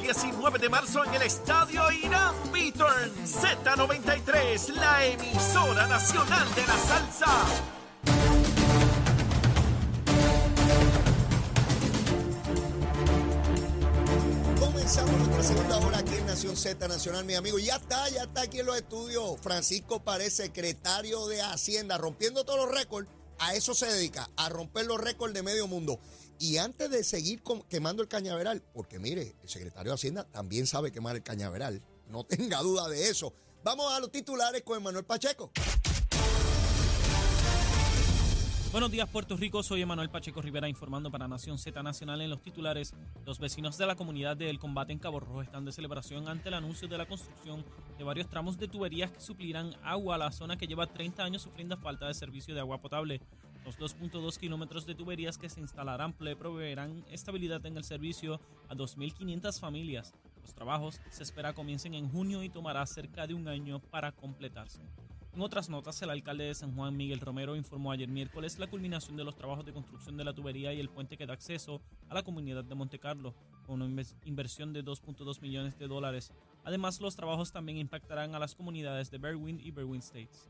19 de marzo en el estadio Irán Beaturn. Z93, la emisora nacional de la salsa. Comenzamos nuestra segunda hora aquí en Nación Z Nacional, mi amigo. Ya está, ya está aquí en los estudios. Francisco Pared, secretario de Hacienda, rompiendo todos los récords. A eso se dedica, a romper los récords de medio mundo. Y antes de seguir quemando el cañaveral, porque mire, el secretario de Hacienda también sabe quemar el cañaveral, no tenga duda de eso. Vamos a los titulares con Manuel Pacheco. Buenos días, Puerto Rico. Soy Emanuel Pacheco Rivera informando para Nación Z Nacional en los titulares. Los vecinos de la comunidad del combate en Cabo Rojo están de celebración ante el anuncio de la construcción de varios tramos de tuberías que suplirán agua a la zona que lleva 30 años sufriendo falta de servicio de agua potable. Los 2.2 kilómetros de tuberías que se instalarán le proveerán estabilidad en el servicio a 2.500 familias. Los trabajos se espera comiencen en junio y tomará cerca de un año para completarse. En otras notas, el alcalde de San Juan, Miguel Romero, informó ayer miércoles la culminación de los trabajos de construcción de la tubería y el puente que da acceso a la comunidad de Monte Carlo, con una inversión de 2.2 millones de dólares. Además, los trabajos también impactarán a las comunidades de Berwyn y Berwyn States.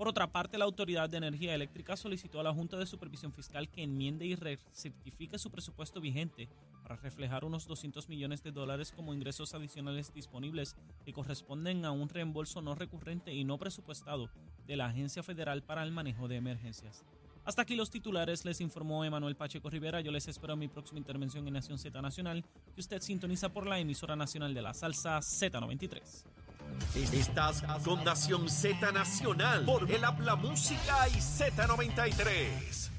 Por otra parte, la Autoridad de Energía Eléctrica solicitó a la Junta de Supervisión Fiscal que enmiende y recertifique su presupuesto vigente para reflejar unos 200 millones de dólares como ingresos adicionales disponibles que corresponden a un reembolso no recurrente y no presupuestado de la Agencia Federal para el Manejo de Emergencias. Hasta aquí los titulares, les informó Emanuel Pacheco Rivera. Yo les espero en mi próxima intervención en Nación Z Nacional, que usted sintoniza por la emisora nacional de la salsa Z93. Estás con Nación Z Nacional por el Habla Música y Z93.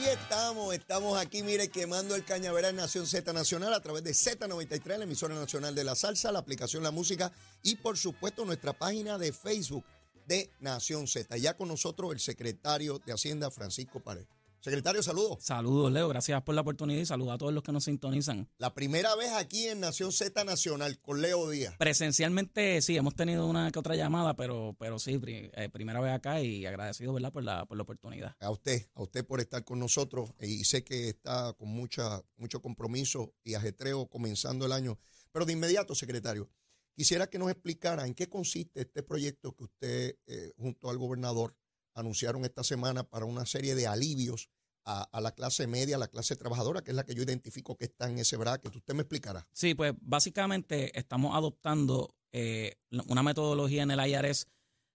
Y estamos, estamos aquí, mire, quemando el cañaveral Nación Z Nacional a través de Z93, la emisora nacional de la salsa, la aplicación La Música y por supuesto nuestra página de Facebook de Nación Z. Ya con nosotros el secretario de Hacienda, Francisco Pared. Secretario, saludos. Saludos, Leo. Gracias por la oportunidad y saludos a todos los que nos sintonizan. La primera vez aquí en Nación Z Nacional con Leo Díaz. Presencialmente, sí, hemos tenido una que otra llamada, pero, pero sí, eh, primera vez acá y agradecido, ¿verdad?, por la, por la oportunidad. A usted, a usted por estar con nosotros y sé que está con mucha, mucho compromiso y ajetreo comenzando el año. Pero de inmediato, secretario, quisiera que nos explicara en qué consiste este proyecto que usted eh, junto al gobernador anunciaron esta semana para una serie de alivios a, a la clase media, a la clase trabajadora, que es la que yo identifico que está en ese bracket. Usted me explicará. Sí, pues básicamente estamos adoptando eh, una metodología en el IRS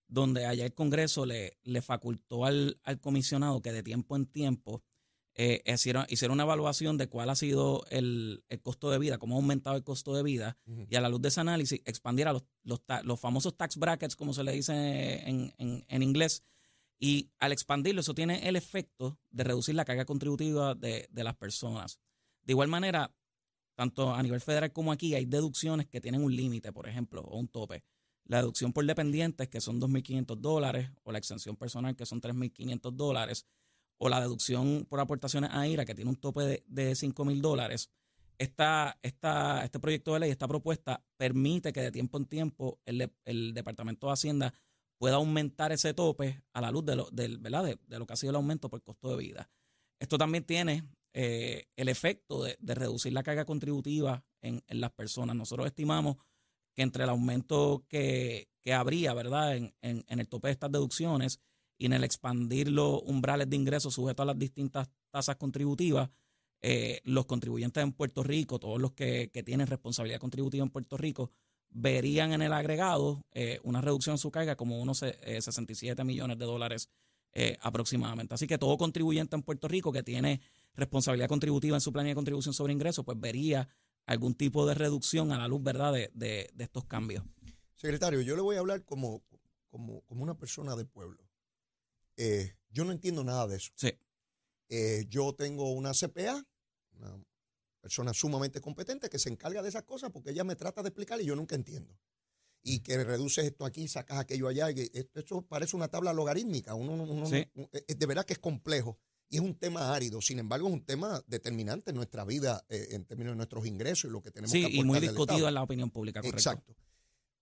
donde allá el Congreso le, le facultó al, al comisionado que de tiempo en tiempo eh, hicieron, hicieron una evaluación de cuál ha sido el, el costo de vida, cómo ha aumentado el costo de vida y a la luz de ese análisis expandiera los, los, famosos tax brackets, como se le dice en, en- en inglés, y al expandirlo eso tiene el efecto de reducir la carga contributiva de, de las personas. De igual manera, tanto a nivel federal como aquí hay deducciones que tienen un límite, por ejemplo, o un tope. La deducción por dependientes, que son 2.500 dólares, o la exención personal, que son 3.500 dólares, o la deducción por aportaciones a IRA, que tiene un tope de, de 5.000 dólares. Esta, esta, este proyecto de ley, esta propuesta, permite que de tiempo en tiempo el, el Departamento de Hacienda pueda aumentar ese tope a la luz de lo, del, ¿verdad? De, lo que ha sido el aumento por costo de vida. Esto también tiene eh, el efecto de, reducir la carga contributiva en, las personas. Nosotros estimamos que entre el aumento que, que habría, ¿verdad?, en, en- en el tope de estas deducciones y en el expandir los umbrales de ingresos sujetos a las distintas tasas contributivas, eh, los contribuyentes en Puerto Rico, todos los que, que tienen responsabilidad contributiva en Puerto Rico, verían en el agregado eh, una reducción en su carga como unos eh, 67 millones de dólares eh, aproximadamente. Así que todo contribuyente en Puerto Rico que tiene responsabilidad contributiva en su planilla de contribución sobre ingresos, pues vería algún tipo de reducción a la luz, ¿verdad?, de, de- de estos cambios. Secretario, yo le voy a hablar como, como, como una persona de pueblo. Eh, yo no entiendo nada de eso. Sí. Eh, yo tengo una CPA, una persona sumamente competente que se encarga de esas cosas porque ella me trata de explicar y yo nunca entiendo. Y que reduces esto aquí, sacas aquello allá. y esto, esto parece una tabla logarítmica. Uno, no- uno no- Sí. eh, de verdad que es complejo y es un tema árido. Sin embargo, es un tema determinante en nuestra vida eh, en términos de nuestros ingresos y lo que tenemos Sí, que y muy discutido en la opinión pública, correcto. Exacto.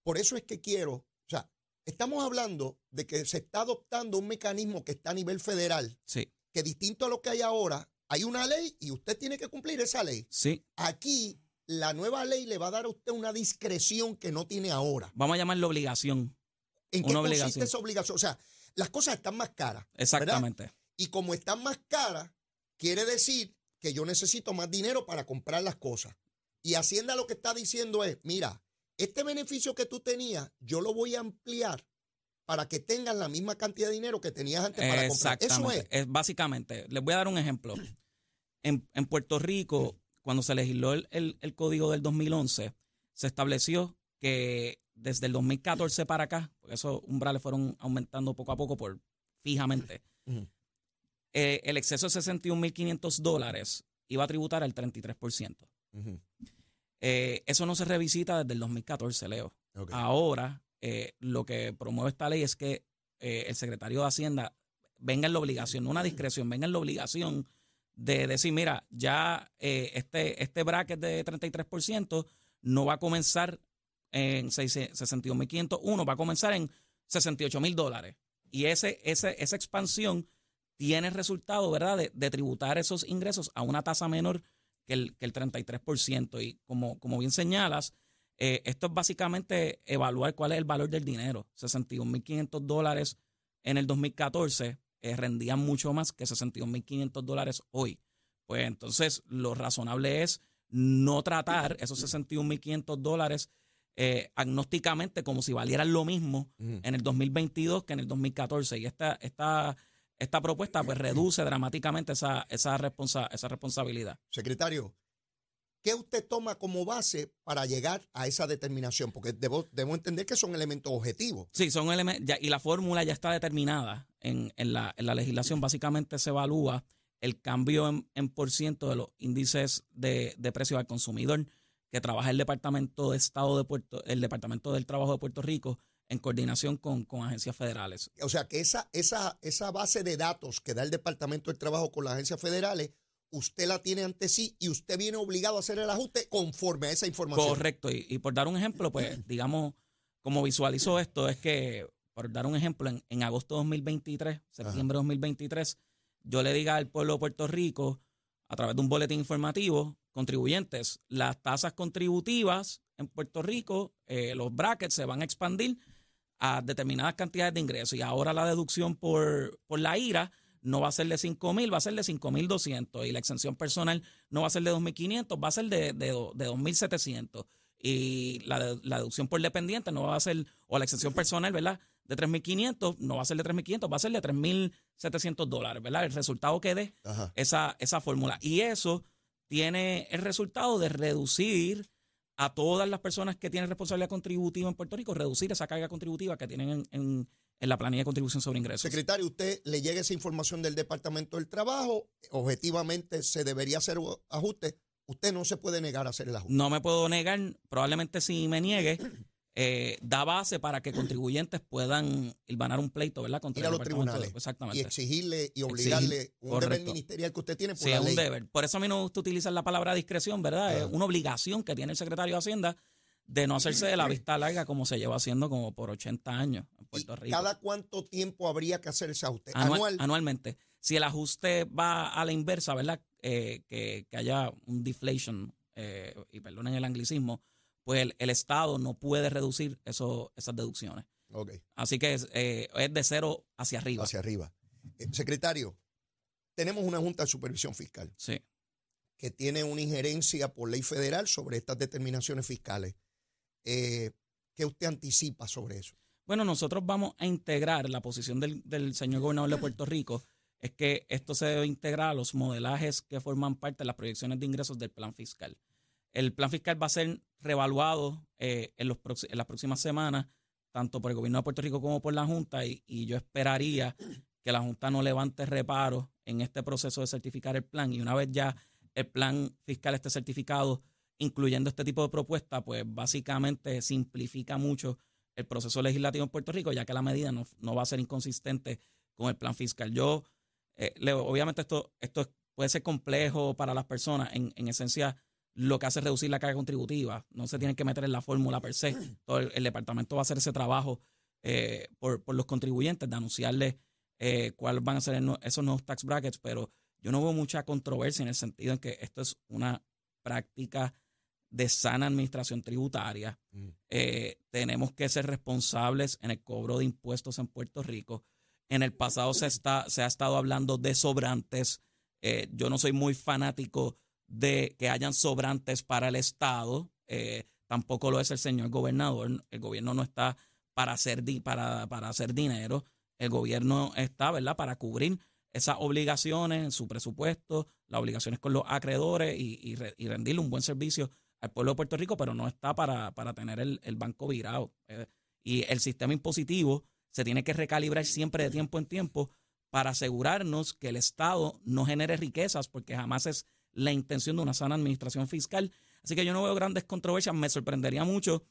Por eso es que quiero, o sea, estamos hablando de que se está adoptando un mecanismo que está a nivel federal, Sí, que distinto a lo que hay ahora, Hay una ley y usted tiene que cumplir esa ley. Sí, Aquí la nueva ley le va a dar a usted una discreción que no tiene ahora. vamos a llamarlo obligación. ¿En qué Una consiste obligación. esa obligación? O sea, las cosas están más caras. ¿verdad? Exactamente. Y como están más caras, quiere decir que yo necesito más dinero para comprar las cosas. Y Hacienda lo que está diciendo es, mira, este beneficio que tú tenías, yo lo voy a ampliar para que tengas la misma cantidad de dinero que tenías antes para comprar. Eso es. Es básicamente, les voy a dar un ejemplo. En, en Puerto Rico, cuando se legisló el, el- el código del 2011, se estableció que desde el 2014 para acá, porque esos umbrales fueron aumentando poco a poco por fijamente, eh, el exceso de 61.500 dólares iba a tributar al 33%. Ujú. Eh, eso no se revisita desde el 2014, Leo. Ok. Ahora, eh, lo que promueve esta ley es que eh, el secretario de Hacienda venga en la obligación, no una discreción, venga en la obligación de decir, mira, ya eh, este, este bracket de 33% no va a comenzar en 62.501, va a comenzar en 68.000 dólares. Y ese, ese, esa expansión tiene resultado, ¿verdad?, de, de tributar esos ingresos a una tasa menor que el, que el 33%. Y como, como bien señalas, eh, esto es básicamente evaluar cuál es el valor del dinero. 61.500 dólares en el 2014 eh, rendían mucho más que 61.500 dólares hoy. Pues entonces lo razonable es no tratar esos 61.500 dólares eh, agnósticamente como si valieran lo mismo en el 2022 que en el 2014. Y esta, esta, esta propuesta pues reduce dramáticamente esa, esa, responsa- esa responsabilidad. Secretario, ¿qué usted toma como base para llegar a esa determinación? Porque debo, debo entender que son elementos objetivos. Sí, son elementos, y la fórmula ya está determinada en, en la, en la legislación. Básicamente se evalúa el cambio en, en por ciento de los índices de, de precios al consumidor que trabaja el Departamento de Estado de Puerto, el Departamento del Trabajo de Puerto Rico en coordinación con, con agencias federales. O sea, que esa, esa, esa base de datos que da el Departamento del Trabajo con las agencias federales, usted la tiene ante sí y usted viene obligado a hacer el ajuste conforme a esa información. Correcto. Y, y por dar un ejemplo, pues, digamos, como visualizo esto, es que, por dar un ejemplo, en, en agosto de 2023, septiembre de 2023, yo le diga al pueblo de Puerto Rico, a través de un boletín informativo, contribuyentes, las tasas contributivas en Puerto Rico, eh, los brackets se van a expandir a determinadas cantidades de ingresos y ahora la deducción por, por la IRA no va a ser de 5 mil, va a ser de 5 mil 200 y la exención personal no va a ser de 2.500, va a ser de, de, do- de 2.700 y la, la deducción por dependiente no va a ser, o la exención personal, ¿verdad? De 3.500, no va a ser de 3.500, va a ser de 3.700 dólares, ¿verdad? El resultado que dé Ajá. esa, esa fórmula. Y eso tiene el resultado de reducir a todas las personas que tienen responsabilidad contributiva en Puerto Rico, reducir esa carga contributiva que tienen en, en- en la planilla de contribución sobre ingresos. Secretario, usted le llega esa información del Departamento del Trabajo, objetivamente se debería hacer ajuste. Usted no se puede negar a hacer el ajuste. No me puedo negar, probablemente si me niegue, eh, da base para que contribuyentes puedan ganar un pleito, ¿verdad? Contra Ir a los de- tribunales y Exactamente. exigirle y obligarle Exigir, un deber ministerial que usted tiene por Sí, la es un ley. deber. Por eso a mí no me gusta utilizar la palabra discreción, ¿verdad? Ah. Es una obligación que tiene el secretario de Hacienda de no hacerse de la vista larga como se lleva haciendo como por 80 años en ¿Y Puerto Rico. ¿Cada cuánto tiempo habría que hacer ese ajuste? Anual- Anual. Anualmente. Si el ajuste va a la inversa, ¿verdad? Eh, que, que haya un deflation, eh, y perdonen el anglicismo, pues el, el Estado no puede reducir eso, esas deducciones. Ok, Así que es, eh, es de cero hacia arriba. hacia arriba. Secretario, tenemos una Junta de Supervisión Fiscal Sí. que tiene una injerencia por ley federal sobre estas determinaciones fiscales. Eh, ¿Qué usted anticipa sobre eso? Bueno, nosotros vamos a integrar la posición del, señor gobernador de Puerto Rico, es que esto se debe integrar a los modelajes que forman parte de las proyecciones de ingresos del plan fiscal. El plan fiscal va a ser reevaluado eh, en, los las próximas semanas, tanto por el gobierno de Puerto Rico como por la Junta, y, y yo esperaría que la Junta no levante reparos en este proceso de certificar el plan. Y una vez ya el plan fiscal esté certificado, incluyendo este tipo de propuestas, pues básicamente simplifica mucho el proceso legislativo en Puerto Rico, ya que la medida no, no va a ser inconsistente con el plan fiscal. Yo, eh, Leo, obviamente esto, esto es- puede ser complejo para las personas. En, en esencia, lo que hace es reducir la carga contributiva. No se tienen que meter en la fórmula per se. Todo el, el departamento va a hacer ese trabajo eh, por, por los contribuyentes de anunciarles eh, cuáles van a ser el esos nuevos tax brackets, pero yo no veo mucha controversia en el sentido en que esto es una práctica de sana administración tributaria. Mm. Eh, tenemos que ser responsables en el cobro de impuestos en Puerto Rico. En el pasado se, está, se ha estado hablando de sobrantes. Eh, yo no soy muy fanático de que hayan sobrantes para el Estado. Eh, tampoco lo es el señor gobernador. El gobierno no está para hacer, para, para hacer dinero. El gobierno está, ¿verdad?, para cubrir esas obligaciones en su presupuesto, las obligaciones con los acreedores y, y, y rendirle un buen servicio al pueblo de Puerto Rico, pero no está para, para tener el, el, banco virado. Eh, y el sistema impositivo se tiene que recalibrar siempre de tiempo en tiempo para asegurarnos que el Estado no genere riquezas, porque jamás es la intención de una sana administración fiscal. Así que yo no veo grandes controversias. Me sorprendería mucho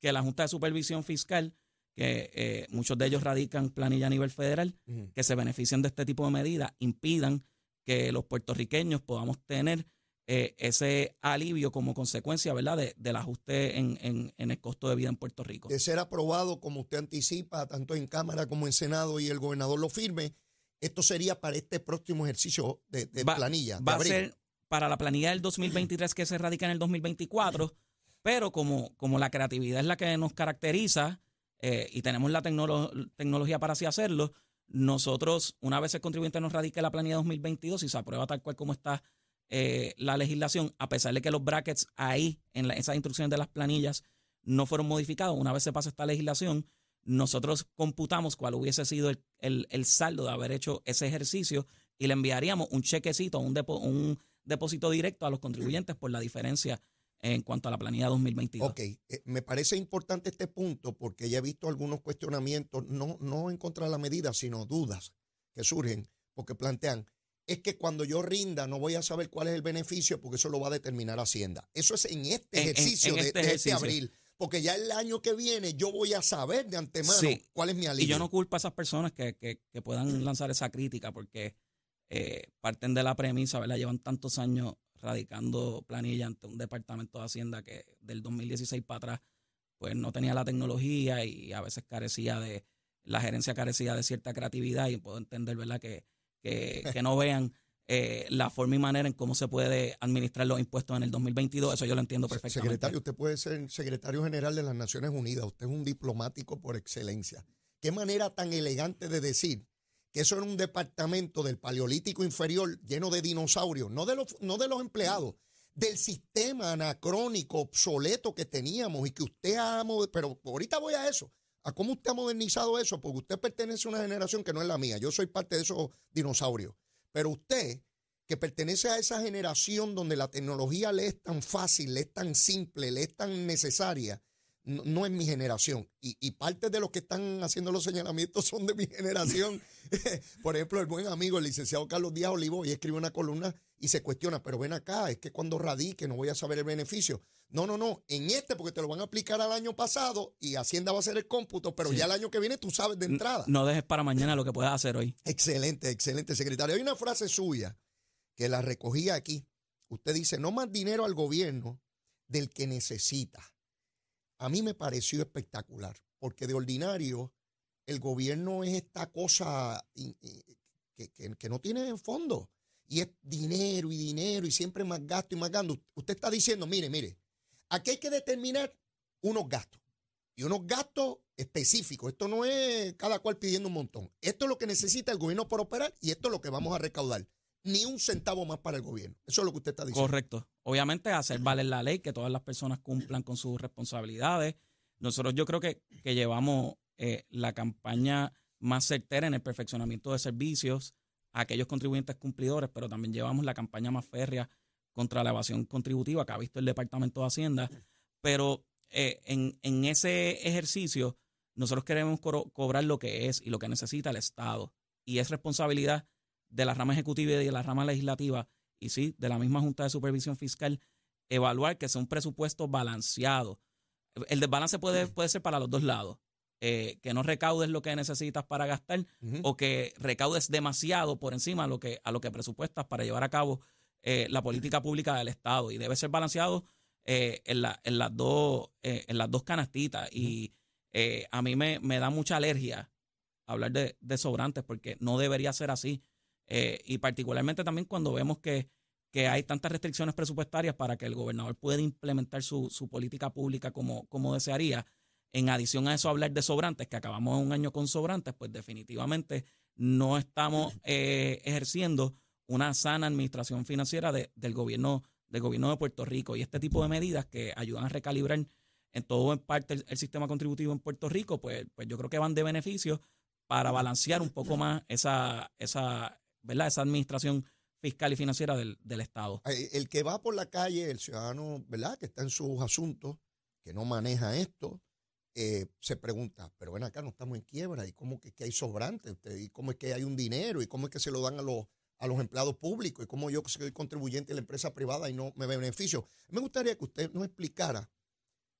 que la Junta de Supervisión Fiscal, que eh, muchos de ellos radican planilla a nivel federal, uh -huh. que se beneficien de este tipo de medidas, impidan que los puertorriqueños podamos tener eh, ese alivio como consecuencia ¿verdad? De, del ajuste en, en, en, el costo de vida en Puerto Rico. De ser aprobado, como usted anticipa, tanto en Cámara como en Senado y el gobernador lo firme, esto sería para este próximo ejercicio de, de va, planilla. Va a ser para la planilla del 2023 que se radica en el 2024, pero como, como la creatividad es la que nos caracteriza eh, y tenemos la tecnolo tecnología para así hacerlo, nosotros, una vez el contribuyente nos radique la planilla 2022 y se aprueba tal cual como está eh, la legislación, a pesar de que los brackets ahí, en la, esas instrucciones de las planillas, no fueron modificados, una vez se pasa esta legislación, nosotros computamos cuál hubiese sido el, el, saldo de haber hecho ese ejercicio y le enviaríamos un chequecito, un, depo, un depósito directo a los contribuyentes por la diferencia en cuanto a la planilla 2022. Ok, eh, me parece importante este punto porque ya he visto algunos cuestionamientos, no, no en contra de la medida, sino dudas que surgen porque plantean, es que cuando yo rinda no voy a saber cuál es el beneficio porque eso lo va a determinar Hacienda. Eso es en este ejercicio, en, en, en de, este, de este abril. Porque ya el año que viene yo voy a saber de antemano sí. cuál es mi alivio. Y yo no culpo a esas personas que, que, que puedan lanzar esa crítica porque eh, parten de la premisa, ¿verdad? Llevan tantos años radicando planilla ante un departamento de Hacienda que del 2016 para atrás pues no tenía la tecnología y a veces carecía de, la gerencia carecía de cierta creatividad y puedo entender, ¿verdad? Que, que, que no vean eh, la forma y manera en cómo se puede administrar los impuestos en el 2022, eso yo lo entiendo perfectamente. Secretario, usted puede ser secretario general de las Naciones Unidas, usted es un diplomático por excelencia. Qué manera tan elegante de decir que eso era un departamento del Paleolítico Inferior lleno de dinosaurios, no de los, no de los empleados, del sistema anacrónico, obsoleto que teníamos y que usted ha, pero ahorita voy a eso, cómo usted ha modernizado eso, porque usted pertenece a una generación que no es la mía, yo soy parte de esos dinosaurios, pero usted que pertenece a esa generación donde la tecnología le es tan fácil, le es tan simple, le es tan necesaria, no, no es mi generación. Y, y, parte de los que están haciendo los señalamientos son de mi generación. Por ejemplo, el buen amigo, el licenciado Carlos Díaz Olivo, y escribe una columna y se cuestiona, pero ven acá, es que cuando radique no voy a saber el beneficio. No, no, no, en este porque te lo van a aplicar al año pasado y Hacienda va a hacer el cómputo, pero sí. ya el año que viene tú sabes de entrada. No dejes para mañana lo que puedas hacer hoy. Excelente, excelente, secretario. Hay una frase suya que la recogí aquí. Usted dice, no más dinero al gobierno del que necesita a mí me pareció espectacular, porque de ordinario el gobierno es esta cosa que, que, que, no tiene fondo. Y es dinero y dinero y siempre más gasto y más gasto. Usted está diciendo, mire, mire, aquí hay que determinar unos gastos. Y unos gastos específicos. Esto no es cada cual pidiendo un montón. Esto es lo que necesita el gobierno para operar y esto es lo que vamos a recaudar ni un centavo más para el gobierno. Eso es lo que usted está diciendo. Correcto. Obviamente hacer valer la ley, que todas las personas cumplan con sus responsabilidades. Nosotros yo creo que, que llevamos eh, la campaña más certera en el perfeccionamiento de servicios a aquellos contribuyentes cumplidores, pero también llevamos la campaña más férrea contra la evasión contributiva que ha visto el Departamento de Hacienda. Pero eh, en, en, ese ejercicio nosotros queremos co cobrar lo que es y lo que necesita el Estado. Y es responsabilidad de la rama ejecutiva y de la rama legislativa, y sí, de la misma Junta de Supervisión Fiscal, evaluar que sea un presupuesto balanceado. El desbalance puede, puede ser para los dos lados. Eh, que no recaudes lo que necesitas para gastar uh -huh. o que recaudes demasiado por encima a lo que, a lo que presupuestas para llevar a cabo eh, la política pública del Estado. Y debe ser balanceado eh, en, la, en, las dos, en las dos canastitas. Uh -huh. Y a mí me, me, da mucha alergia hablar de, de sobrantes porque no debería ser así. Eh, y particularmente también cuando vemos que, que hay tantas restricciones presupuestarias para que el gobernador pueda implementar su, su política pública como, como desearía. En adición a eso, hablar de sobrantes, que acabamos un año con sobrantes, pues definitivamente no estamos eh, ejerciendo una sana administración financiera del gobierno del gobierno de Puerto Rico y este tipo de medidas que ayudan a recalibrar en todo en parte el, sistema contributivo en Puerto Rico, pues, pues yo creo que van de beneficio para balancear un poco más esa, esa, ¿verdad? esa administración fiscal y financiera del, del Estado. El que va por la calle, el ciudadano, ¿verdad? Que está en sus asuntos, que no maneja esto, eh, se pregunta, pero ven acá, no estamos en quiebra, ¿y cómo que, que hay sobrante? ¿Y cómo es que hay un dinero? ¿Y cómo es que se lo dan a los, a los empleados públicos? ¿Y cómo yo que soy contribuyente de la empresa privada y no me beneficio? Me gustaría que usted nos explicara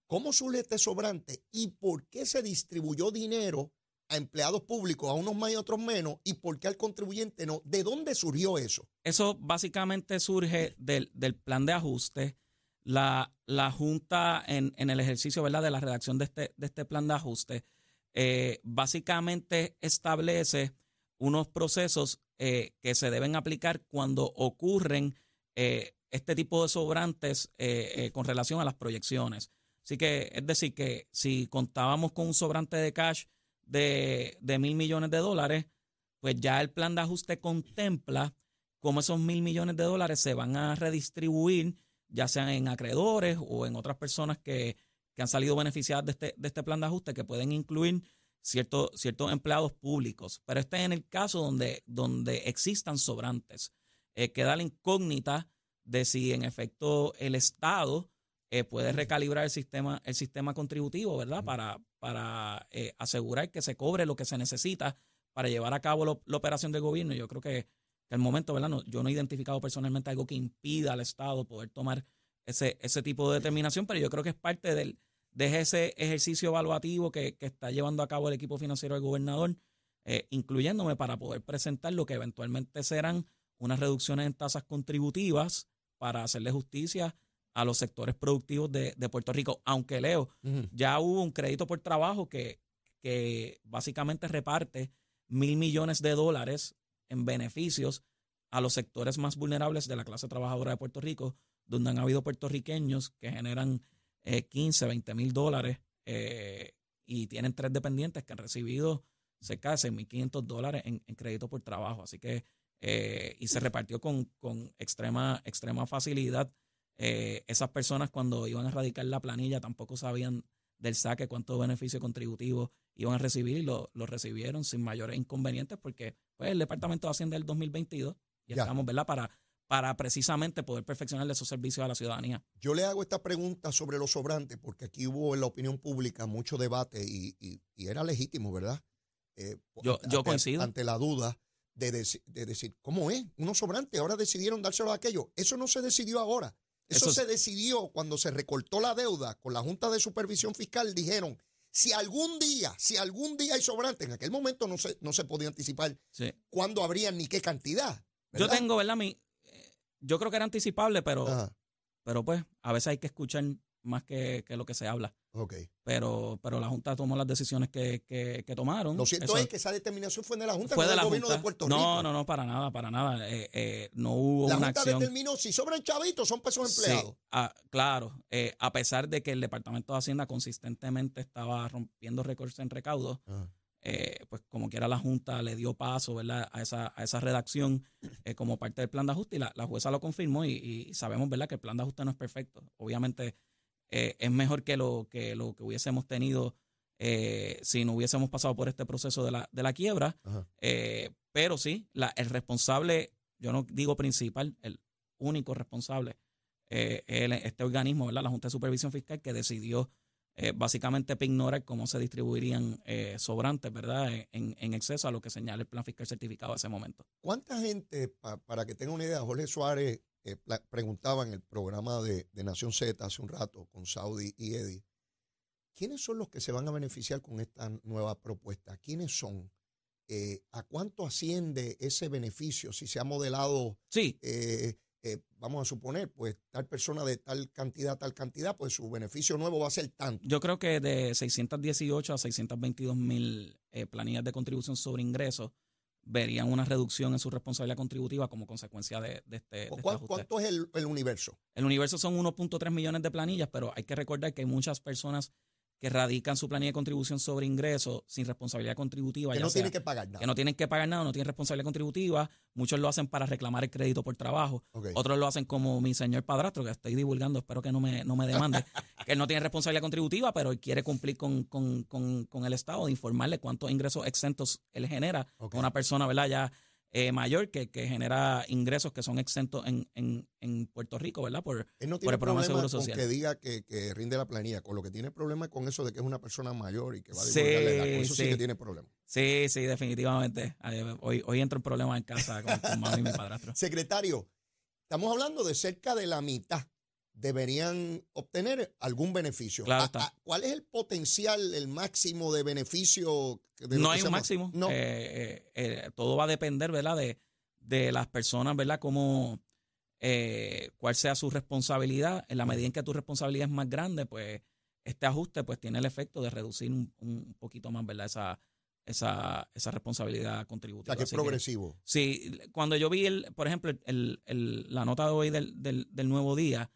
cómo surge este sobrante y por qué se distribuyó dinero a empleados públicos, a unos más y a otros menos, y por qué al contribuyente no. ¿De dónde surgió eso? Eso básicamente surge del, del plan de ajuste la, la Junta en, en, el ejercicio ¿verdad? de la redacción de este, de este plan de ajuste eh, básicamente establece unos procesos eh, que se deben aplicar cuando ocurren eh, este tipo de sobrantes con relación a las proyecciones. Así que, es decir, que si contábamos con un sobrante de cash de, de mil millones de dólares, pues ya el plan de ajuste contempla cómo esos mil millones de dólares se van a redistribuir ya sean en acreedores o en otras personas que, han salido beneficiadas de este, de este plan de ajuste, que pueden incluir ciertos ciertos empleados públicos. Pero este es en el caso donde, donde existan sobrantes. Eh, queda la incógnita de si en efecto el Estado eh, puede recalibrar el sistema, el sistema contributivo, ¿verdad? Para, para eh, asegurar que se cobre lo que se necesita para llevar a cabo la operación del gobierno. Yo creo que que al momento, ¿verdad? yo no he identificado personalmente algo que impida al Estado poder tomar ese, ese tipo de determinación, pero yo creo que es parte del, de ese ejercicio evaluativo que, está llevando a cabo el equipo financiero del gobernador, eh, incluyéndome para poder presentar lo que eventualmente serán unas reducciones en tasas contributivas para hacerle justicia a los sectores productivos de, Puerto Rico. Aunque Leo, ya hubo un crédito por trabajo que, que básicamente reparte mil millones de dólares en beneficios a los sectores más vulnerables de la clase trabajadora de Puerto Rico, donde han habido puertorriqueños que generan 15, eh, 20 mil dólares eh, y tienen tres dependientes que han recibido cerca de 6.500 dólares en, crédito por trabajo. Así que, eh, y se repartió con, con extrema, extrema facilidad. Esas personas cuando iban a radicar la planilla tampoco sabían del saque cuánto beneficio contributivo iban a recibir y lo, lo recibieron sin mayores inconvenientes porque pues, el Departamento de Hacienda del 2022 y estamos, ¿verdad? Para, para precisamente poder perfeccionar esos servicios a la ciudadanía. Yo le hago esta pregunta sobre los sobrantes porque aquí hubo en la opinión pública mucho debate y, era legítimo, ¿verdad? Eh, yo, yo coincido. Ante la duda de, de, decir, ¿cómo es? Unos sobrantes, ahora decidieron dárselo a aquello. Eso no se decidió ahora. Eso, se decidió cuando se recortó la deuda con la Junta de Supervisión Fiscal. Dijeron, si algún día, si algún día hay sobrante, en aquel momento no se, no se podía anticipar cuándo habría ni qué cantidad. Yo tengo, ¿verdad? Mi, eh, yo creo que era anticipable, pero, pero pues a veces hay que escuchar más que, lo que se habla. Okay. Pero, pero la Junta tomó las decisiones que, que, tomaron. Lo cierto es que esa determinación fue de la Junta, fue de del gobierno de Puerto Rico. No, no, no, para nada, para nada. Eh, eh, no hubo la una Junta acción. determinó si sobran chavitos, son pesos empleados. Ah, claro, a pesar de que el Departamento de Hacienda consistentemente estaba rompiendo récords en recaudo, eh, pues como quiera la Junta le dio paso ¿verdad? A, esa, a esa redacción eh, como parte del plan de ajuste y la, jueza lo confirmó y, sabemos ¿verdad? que el plan de ajuste no es perfecto. Obviamente eh, es mejor que lo que, lo que hubiésemos tenido si no hubiésemos pasado por este proceso de la, de la quiebra. pero sí, la, el responsable, yo no digo principal, el único responsable, es este organismo, ¿verdad? la Junta de Supervisión Fiscal, que decidió eh, básicamente ignorar cómo se distribuirían eh, sobrantes, ¿verdad? En, en, exceso a lo que señala el plan fiscal certificado a ese momento. ¿Cuánta gente, para que tenga una idea, Jorge Suárez eh, preguntaba en el programa de, Nación Z hace un rato con Saudi y Eddie, ¿quiénes son los que se van a beneficiar con esta nueva propuesta? ¿Quiénes son? ¿A cuánto asciende ese beneficio si se ha modelado sí. Eh, vamos a suponer, pues tal persona de tal cantidad, tal cantidad, pues su beneficio nuevo va a ser tanto. Yo creo que de 618 a 622 mil eh, planillas de contribución sobre ingresos verían una reducción en su responsabilidad contributiva como consecuencia de, de este, de este ¿Cuán- ajuste. ¿Cuánto es el, el universo? El universo son 1.3 millones de planillas, pero hay que recordar que hay muchas personas que radican su planilla de contribución sobre ingresos sin responsabilidad contributiva. Que ya no sea tiene que pagar nada. que no tienen que pagar nada, no tienen responsabilidad contributiva. Muchos lo hacen para reclamar el crédito por trabajo. Otros lo hacen como mi señor padrastro, que estoy divulgando, espero que no me, no me demande, que él no tiene responsabilidad contributiva, pero él quiere cumplir con, con- con- con el Estado de informarle cuántos ingresos exentos él genera Ok. a una persona ¿verdad? ya eh, mayor que, que genera ingresos que son exentos en, en, en Puerto Rico, ¿verdad? Por, Él no por tiene el programa de seguro con social. que diga que, que rinde la planilla. Con lo que tiene problema es con eso de que es una persona mayor y que va a Sí, la edad. Con eso sí, sí. que tiene problema. Sí, sí, definitivamente. Hoy, hoy entro en problemas en casa con, con mami y mi padrastro. Secretario, estamos hablando de cerca de la mitad deberían obtener algún beneficio. Claro ¿A- está. a- ¿Cuál es el potencial, el máximo de beneficio? de no que hay un máximo. No. Eh, eh, eh, todo va a depender, ¿verdad? De, de las personas, ¿verdad? Cómo, eh, cuál sea su responsabilidad. En la medida en que tu responsabilidad es más grande, pues este ajuste pues tiene el efecto de reducir un, un poquito más, ¿verdad? Esa, esa, esa responsabilidad o contributiva. sea, que es Así progresivo. sí, cuando yo vi, el, por ejemplo, el, el- la nota de hoy del, del, del nuevo día.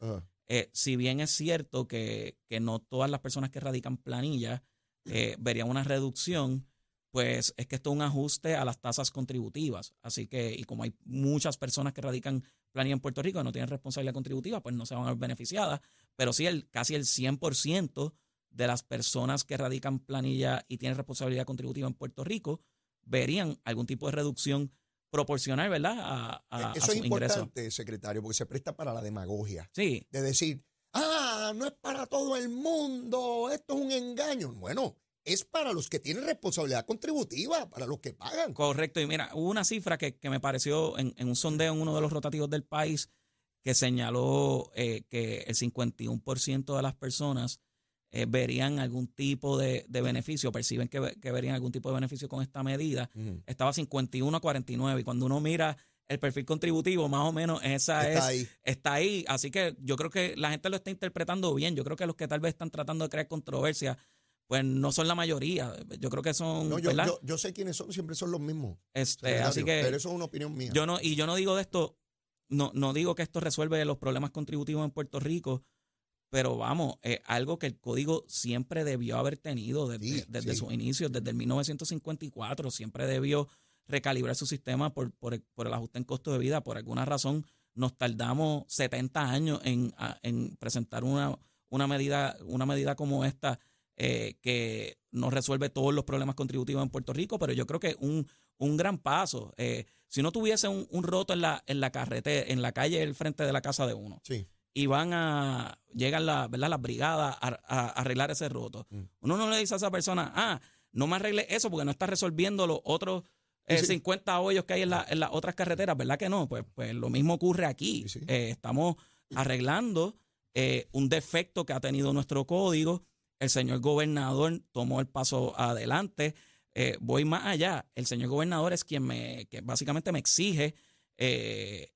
Eh, si bien es cierto que, que no todas las personas que radican planillas eh, verían una reducción, pues es que esto es un ajuste a las tasas contributivas. Así que, y como hay muchas personas que radican planilla en Puerto Rico que no tienen responsabilidad contributiva, pues no se van a ver beneficiadas. Pero sí, el, casi el 100% de las personas que radican planilla y tienen responsabilidad contributiva en Puerto Rico verían algún tipo de reducción proporcional, ¿verdad? A, a, a Eso es ingreso. importante, secretario, porque se presta para la demagogia. Sí, De decir, ah, no es para todo el mundo, esto es un engaño. Bueno, es para los que tienen responsabilidad contributiva, para los que pagan. Correcto, y mira, hubo una cifra que, que me pareció en, en un sondeo en uno de los rotativos del país que señaló eh, que el 51% de las personas eh, verían algún tipo de, de beneficio, perciben que, que verían algún tipo de beneficio con esta medida. Estaba 51 a 49 y cuando uno mira el perfil contributivo, más o menos esa Está es, ahí. está ahí. Así que yo creo que la gente lo está interpretando bien. Yo creo que los que tal vez están tratando de crear controversia, pues no son la mayoría. Yo creo que son, No, yo, yo, yo sé quiénes son, siempre son los mismos. Este, así que pero eso es una opinión mía. yo no, y yo no digo de esto, no, no digo que esto resuelve los problemas contributivos en Puerto Rico, pero vamos, es algo que el código siempre debió haber tenido desde, Sí, desde sí. sus inicios, desde el 1954, siempre debió recalibrar su sistema por, por, el, por el ajuste en costo de vida. Por alguna razón nos tardamos 70 años en, presentar una, una, medida, una medida como esta eh, que no resuelve todos los problemas contributivos en Puerto Rico, pero yo creo que un, un gran paso. Eh, si no tuviese un, un roto en la, en la carretera, en la calle del frente de la casa de uno, Sí. Y van a, llegan la, ¿verdad? las brigadas a, a arreglar ese roto. Mm. Uno no le dice a esa persona, ah, no me arregle eso porque no está resolviendo los otros eh, Sí, sí. 50 hoyos que hay en, la- en las otras carreteras, ¿verdad que no? Pues, pues lo mismo ocurre aquí. Sí. Eh, estamos arreglando eh, un defecto que ha tenido nuestro código. El señor gobernador tomó el paso adelante. Eh, voy más allá. El señor gobernador es quien me, que básicamente me exige que,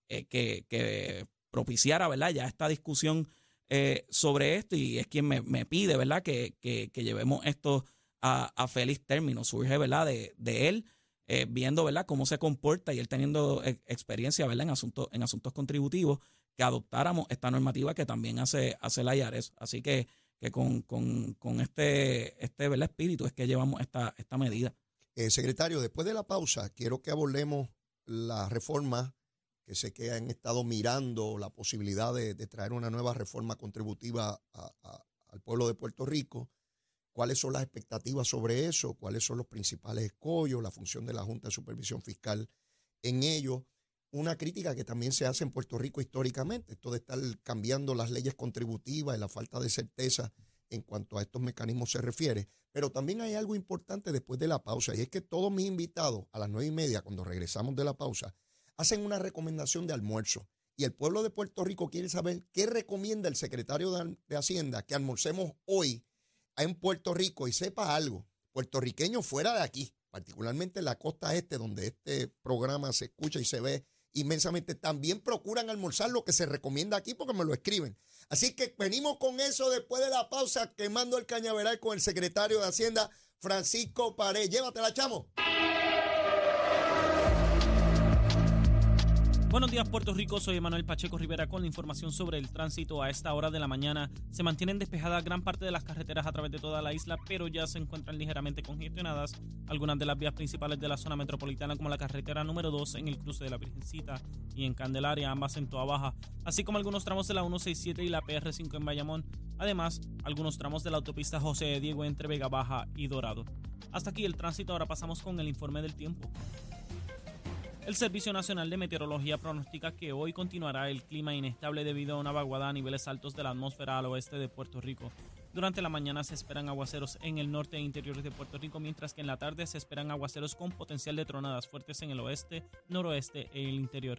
que propiciara, ¿verdad? Ya esta discusión eh, sobre esto y es quien me, me pide, ¿verdad? Que, que- llevemos esto a, a feliz término. Surge, ¿verdad? De, de él eh, viendo, ¿verdad? Cómo se comporta y él teniendo eh, experiencia, ¿verdad? En asuntos, en asuntos contributivos, que adoptáramos esta normativa que también hace, hace la IARES. Así que, que con, con, con este, este ¿verdad? espíritu es que llevamos esta, esta medida. Eh, secretario, después de la pausa, quiero que abordemos la reforma que sé que han estado mirando la posibilidad de, traer una nueva reforma contributiva al pueblo de Puerto Rico. ¿Cuáles son las expectativas sobre eso? ¿Cuáles son los principales escollos? La función de la Junta de Supervisión Fiscal en ello. Una crítica que también se hace en Puerto Rico históricamente, esto de estar cambiando las leyes contributivas y la falta de certeza en cuanto a estos mecanismos se refiere. Pero también hay algo importante después de la pausa, y es que todos mis invitados a las nueve y media, cuando regresamos de la pausa, hacen una recomendación de almuerzo. Y el pueblo de Puerto Rico quiere saber qué recomienda el secretario de, Hacienda que almorcemos hoy en Puerto Rico y sepa algo, puertorriqueño fuera de aquí, particularmente en la costa este, donde este programa se escucha y se ve inmensamente, también procuran almorzar lo que se recomienda aquí porque me lo escriben. Así que venimos con eso después de la pausa, quemando el cañaveral con el secretario de Hacienda, Francisco Pared. Llévatela, chamo. Buenos días, Puerto Rico. Soy Manuel Pacheco Rivera con la información sobre el tránsito. A esta hora de la mañana se mantienen despejadas gran parte de las carreteras a través de toda la isla, pero ya se encuentran ligeramente congestionadas algunas de las vías principales de la zona metropolitana, como la carretera número 2 en el cruce de la Virgencita y en Candelaria, ambas en Toa Baja, así como algunos tramos de la 167 y la PR5 en Bayamón. Además, algunos tramos de la autopista José Diego entre Vega Baja y Dorado. Hasta aquí el tránsito. Ahora pasamos con el informe del tiempo. El Servicio Nacional de Meteorología pronostica que hoy continuará el clima inestable debido a una vaguada a niveles altos de la atmósfera al oeste de Puerto Rico. Durante la mañana se esperan aguaceros en el norte e interior de Puerto Rico, mientras que en la tarde se esperan aguaceros con potencial de tronadas fuertes en el oeste, noroeste e el interior.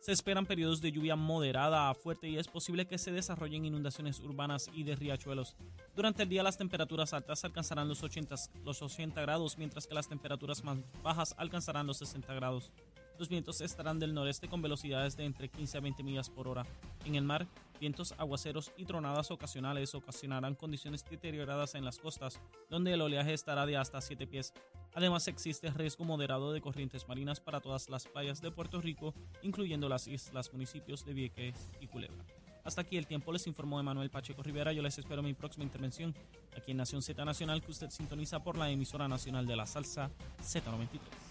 Se esperan periodos de lluvia moderada a fuerte y es posible que se desarrollen inundaciones urbanas y de riachuelos. Durante el día las temperaturas altas alcanzarán los 80, los 80 grados, mientras que las temperaturas más bajas alcanzarán los 60 grados. Los vientos estarán del noreste con velocidades de entre 15 a 20 millas por hora. En el mar, vientos, aguaceros y tronadas ocasionales ocasionarán condiciones deterioradas en las costas, donde el oleaje estará de hasta 7 pies. Además, existe riesgo moderado de corrientes marinas para todas las playas de Puerto Rico, incluyendo las islas municipios de Vieques y Culebra. Hasta aquí el tiempo, les informó Emanuel Pacheco Rivera. Yo les espero mi próxima intervención aquí en Nación Z Nacional, que usted sintoniza por la emisora nacional de la salsa Z93.